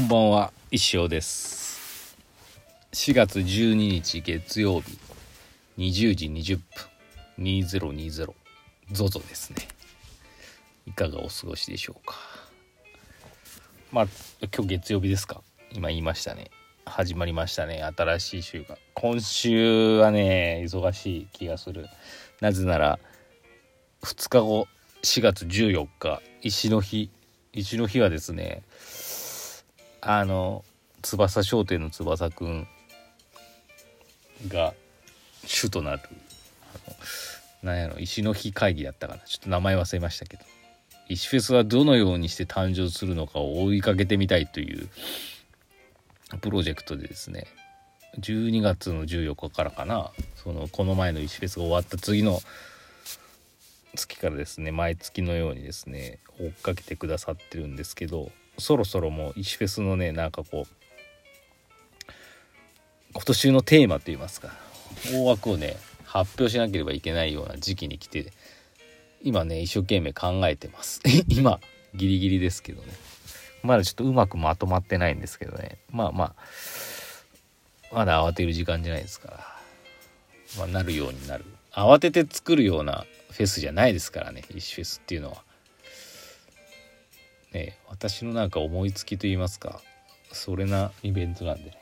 こんばんは石尾です。4月12日月曜日20時20分2020 ZOZO ですね。いかがお過ごしでしょうか。まあ今日月曜日ですか？今言いましたね。始まりましたね。新しい週が。今週はね忙しい気がする。なぜなら2日後4月14日石の日。石の日はですねあの翼商店の翼くんが主となるあのなんやろ石の日会議だったかな。ちょっと名前忘れましたけど。石フェスはどのようにして誕生するのかを追いかけてみたいというプロジェクトでですね。12月の14日からかな。そのこの前の石フェスが終わった次の月からですね毎月のようにですね追っかけてくださってるんですけど。そろそろもう石フェスのねなんかこう今年のテーマといいますか。大枠をね発表しなければいけないような時期に来て今ね一生懸命考えてます。今ギリギリですけどね。まだちょっとうまくまとまってないんですけどね。まあまあまだ慌てる時間じゃないですから、まあ、なるようになる。慌てて作るようなフェスじゃないですからね石フェスっていうのは。ね私のなんか思いつきと言いますかそれなイベントなんでね。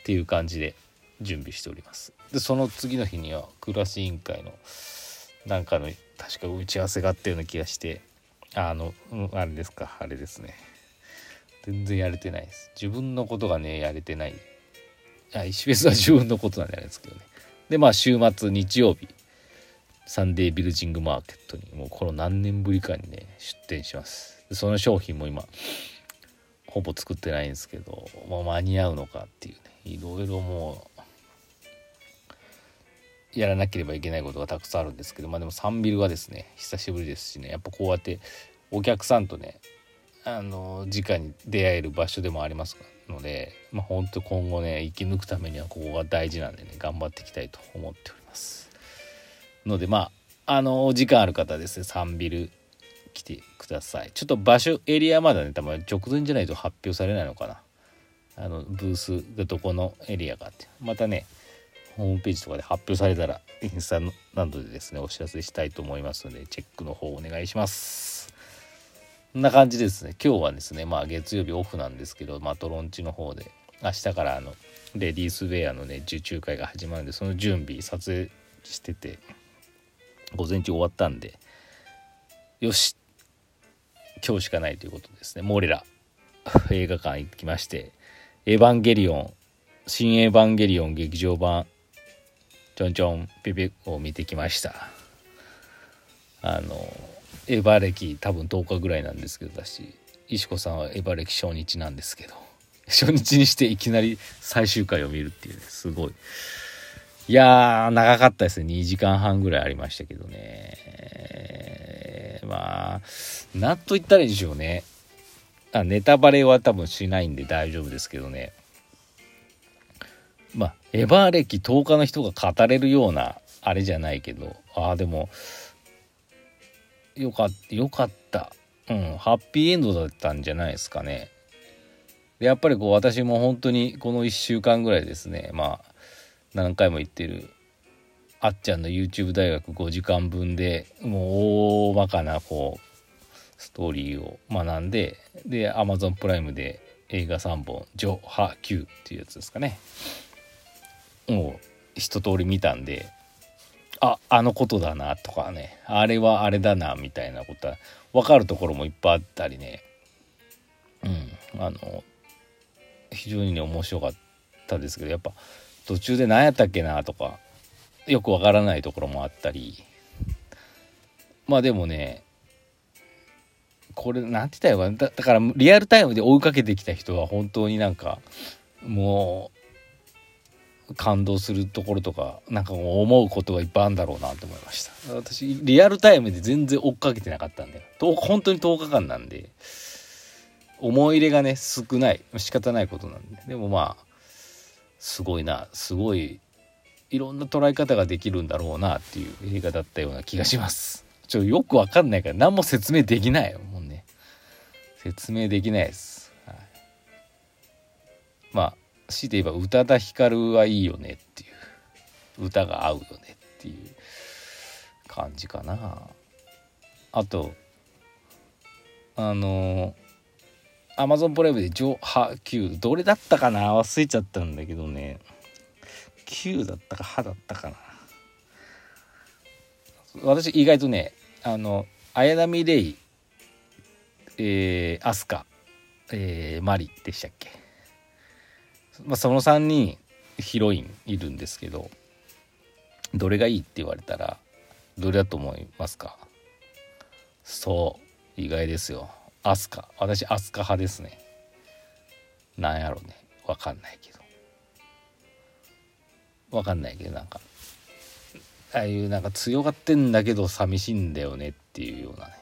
っていう感じで準備しております。でその次の日にはクラス委員会のなんかの確か打ち合わせがあったような気がしてあの、うん、あれですかあれですね。全然やれてないです。自分のことがねやれてない。あ石フェスは自分のことなんじゃないですけどね。でまあ週末日曜日サンデービルジングマーケットにもうこの何年ぶりかにね出店します。その商品も今ほぼ作ってないんですけど、まあ、間に合うのかっていうねいろいろもうやらなければいけないことがたくさんあるんですけどまあでもサンビルはですね久しぶりですしねやっぱこうやってお客さんとねあの直に出会える場所でもありますのでまあ本当今後ね生き抜くためにはここが大事なんでね頑張っていきたいと思っております。のでまああのお時間ある方ですね3ビル来てください。ちょっと場所エリアまだね多分直前じゃないと発表されないのかな。あのブースがどこのエリアかって。またねホームページとかで発表されたらインスタなどでですねお知らせしたいと思いますのでチェックの方お願いします。こんな感じですね。今日はですねまあ月曜日オフなんですけどまあトロンチの方で明日からあのレディースウェアのね受注会が始まるんでその準備撮影してて午前中終わったんでよし今日しかないということですね。もう俺ら映画館行きまして「エヴァンゲリオン」新エヴァンゲリオン劇場版ちょんちょんピピを見てきました。あのエヴァ歴多分10日ぐらいなんですけどだし石子さんはエヴァ歴初日なんですけど初日にしていきなり最終回を見るっていうねすごい。いやー、長かったですね。2時間半ぐらいありましたけどね。まあ、なんと言ったらいいでしょうね。あ、ネタバレは多分しないんで大丈夫ですけどね。まあ、エヴァ歴10日の人が語れるような、あれじゃないけど、ああ、でも、よかった、よかった。うん、ハッピーエンドだったんじゃないですかね。で、やっぱりこう、私も本当にこの1週間ぐらいですね、まあ、何回も言ってるあっちゃんの YouTube 大学5時間分でもう大まかなこうストーリーを学んでで Amazon プライムで映画3本「ジョ・ハ・キュー」っていうやつですかね。もう一通り見たんでああのことだなとかね。あれはあれだなみたいなことは分かるところもいっぱいあったりね。うんあの非常にね面白かったですけどやっぱ途中で何やったっけなとかよくわからないところもあったり。まあでもねこれ何て言ったらいいかだだからリアルタイムで追いかけてきた人は本当になんかもう感動するところとかなんか思うことがいっぱいあるんだろうなと思いました。私リアルタイムで全然追っかけてなかったんで本当に10日間なんで思い入れがね少ない。仕方ないことなんで。でもまあすごいなすごいいろんな捉え方ができるんだろうなっていう映画だったような気がします。ちょよくわかんないから何も説明できないもうね。説明できないです、はい、まあ強いて言えば宇多田ヒカルはいいよねっていう歌が合うよねっていう感じかなあとあのアマゾンプライムで上波9どれだったかな？忘れちゃったんだけどね。9だったか歯だったかな？私意外とねあの綾波レイえー、アスカ、えー、マリでしたっけ、まあ、その3人ヒロインいるんですけどどれがいいって言われたらどれだと思いますか？そう意外ですよ。アスカ。私アスカ派ですね。なんやろね。わかんないけど。わかんないけどなんかああいうなんか強がってんだけど寂しいんだよねっていうようなね。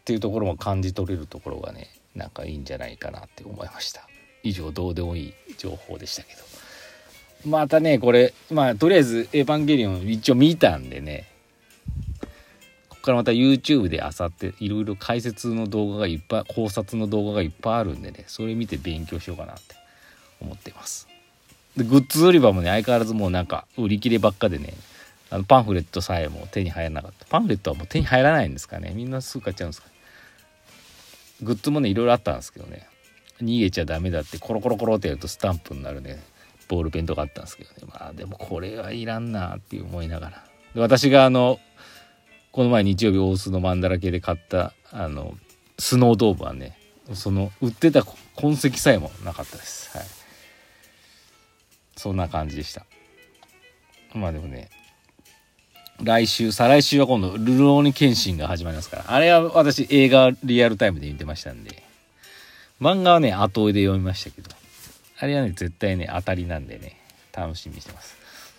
っていうところも感じ取れるところがねなんかいいんじゃないかなって思いました。以上どうでもいい情報でしたけど。またねこれまあとりあえず「エヴァンゲリオン」一応見たんでねからまた YouTube であさっていろいろ解説の動画がいっぱい考察の動画がいっぱいあるんでねそれ見て勉強しようかなって思っています。でグッズ売り場もね相変わらずもうなんか売り切ればっかでねあのパンフレットさえも手に入らなかった。パンフレットはもう手に入らないんですかね。みんなすぐ買っちゃうんですかグッズもねいろいろあったんですけどね。逃げちゃダメだってコロコロコロってやるとスタンプになるね。ボールペンとかあったんですけどね。まあでもこれはいらんなって思いながら。私があのこの前日曜日大須のマンダラ系で買ったあのスノードームはねその売ってた痕跡さえもなかったです。はい。そんな感じでした。まあでもね来週再来週は今度「ルローニケンシン」が始まりますから。あれは私映画リアルタイムで見てましたんで。漫画はね後追いで読みましたけど。あれはね絶対ね当たりなんでね楽しみにしてます。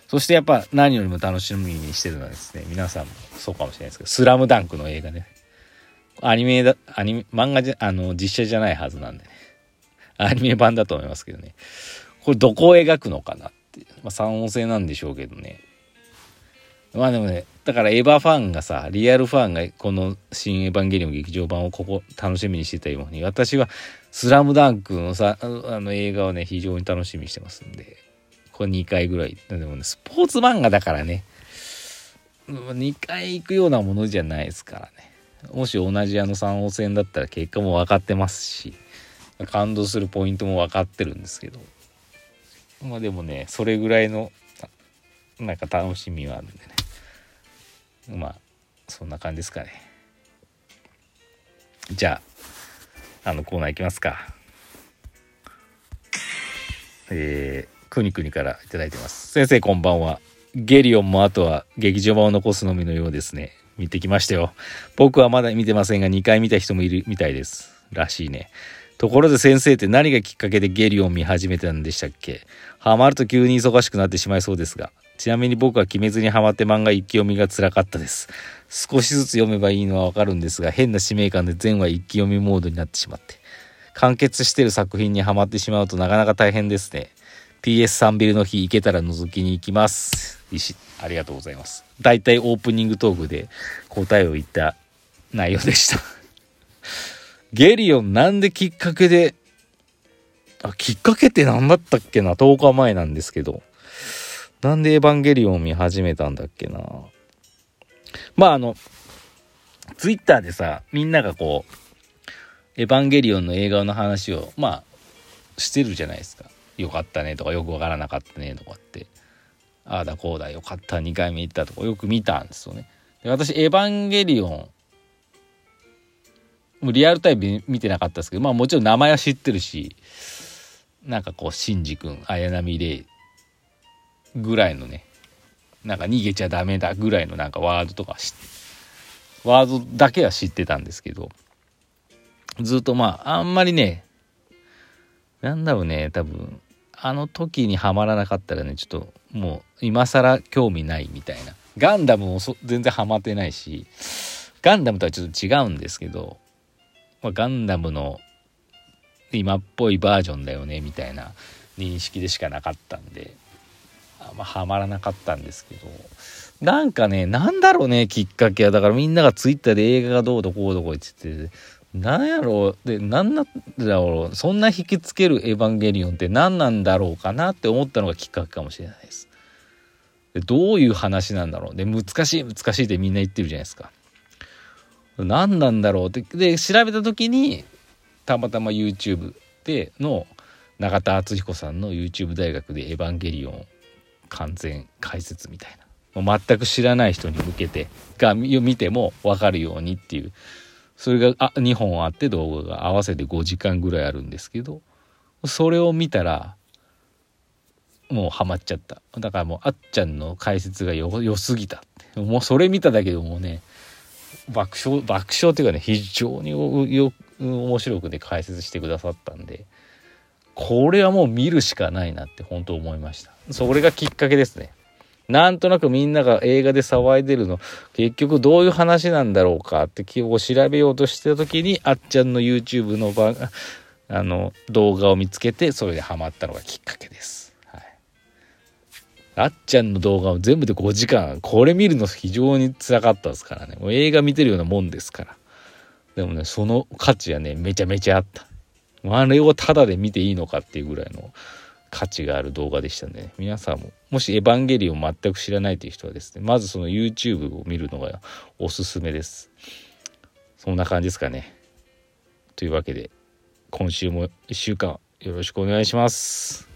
そしてやっぱ何よりも楽しみにしてるのはですね皆さんもそうかもしれないですけど「スラムダンクの映画ね。アニメだアニメ漫画じゃあの実写じゃないはずなんでね。アニメ版だと思いますけどね。これどこを描くのかなってまあ三音性なんでしょうけどね。まあでもね、だからエヴァファンがさ、リアルファンがこの新エヴァンゲリオン劇場版をここ楽しみにしてたように、私はスラムダンクのさ、あの映画をね、非常に楽しみにしてますんで、これ2回ぐらい。でもね、スポーツ漫画だからね、2回行くようなものじゃないですからね。もし同じあの3王戦だったら結果も分かってますし、感動するポイントも分かってるんですけど、まあでもね、それぐらいの、なんか楽しみはあるんでね。まあそんな感じですかねじゃああのコーナーいきますかえー、くにくにから頂いてます。先生こんばんは。ゲリオンもあとは劇場版を残すのみのようですね。見てきましたよ。僕はまだ見てませんが2回見た人もいるみたいです。らしいね。ところで先生って何がきっかけでゲリオン見始めたんでしたっけ？ハマると急に忙しくなってしまいそうですが。ちなみに僕は鬼滅にハマって漫画一気読みが辛かったです。少しずつ読めばいいのはわかるんですが、変な使命感で全話一気読みモードになってしまって。完結してる作品にはまってしまうとなかなか大変ですね。PS3 ビルの日行けたら覗きに行きます。石、ありがとうございます。だいたいオープニングトークで答えを言った内容でした ゲリオンなんできっかけで、あ、きっかけって何だったっけな ?10 日前なんですけど。なんでエヴァンゲリオンを見始めたんだっけな？まああの、ツイッターでさ、みんながこう、エヴァンゲリオンの映画の話を、まあ、してるじゃないですか。よかったねとか、よくわからなかったねとかって。ああだこうだ、よかった、2回目行ったとか、よく見たんですよね。で私、エヴァンゲリオン、もうリアルタイム見てなかったですけど、まあもちろん名前は知ってるし、なんかこう、シンジ君、綾波レイぐらいのね、なんか逃げちゃダメだぐらいのなんかワードとかワードだけは知ってたんですけど、ずっとまあ、あんまりね、なんだろうね、多分、あの時にはまらなかったらね、ちょっともう今更興味ないみたいな。ガンダムも全然ハマってないし、ガンダムとはちょっと違うんですけど、まあ、ガンダムの今っぽいバージョンだよねみたいな認識でしかなかったんで、まあ、はまらなかったんですけど、なんかね、なんだろうね、きっかけは。だからみんながツイッターで映画がどうだこうだこう言ってて、なんやろう。で何なんだろう。そんな引きつける「エヴァンゲリオン」って何なんだろうかなって思ったのがきっかけかもしれないです。でどういう話なんだろう。で難しい難しいってみんな言ってるじゃないですか。何なんだろうって。で調べた時にたまたま YouTube での永田敦彦さんの YouTube 大学で「エヴァンゲリオン」完全解説みたいな。全く知らない人に向けてが見ても分かるようにっていうそれがあ2本あって動画が合わせて5時間ぐらいあるんですけどそれを見たらもうハマっちゃった。だからもうあっちゃんの解説が良すぎた。もうそれ見ただけでもうね爆笑爆笑っていうかね非常によ面白くね解説してくださったんでこれはもう見るしかないなって本当思いました。それがきっかけですね。なんとなくみんなが映画で騒いでるの。結局どういう話なんだろうかって気を調べようとしてた時にあっちゃんの YouTube の場 あの動画を見つけてそれでハマったのがきっかけです。はい、あっちゃんの動画を全部で5時間。これ見るの非常につらかったですからね。もう映画見てるようなもんですから。でもねその価値はねめちゃめちゃあった。あれをタダで見ていいのかっていうぐらいの。価値がある動画でしたね。皆さんも、もしエヴァンゲリオン全く知らないという人はですね、まずその YouTube を見るのがおすすめです。そんな感じですかね。というわけで、今週も1週間よろしくお願いします。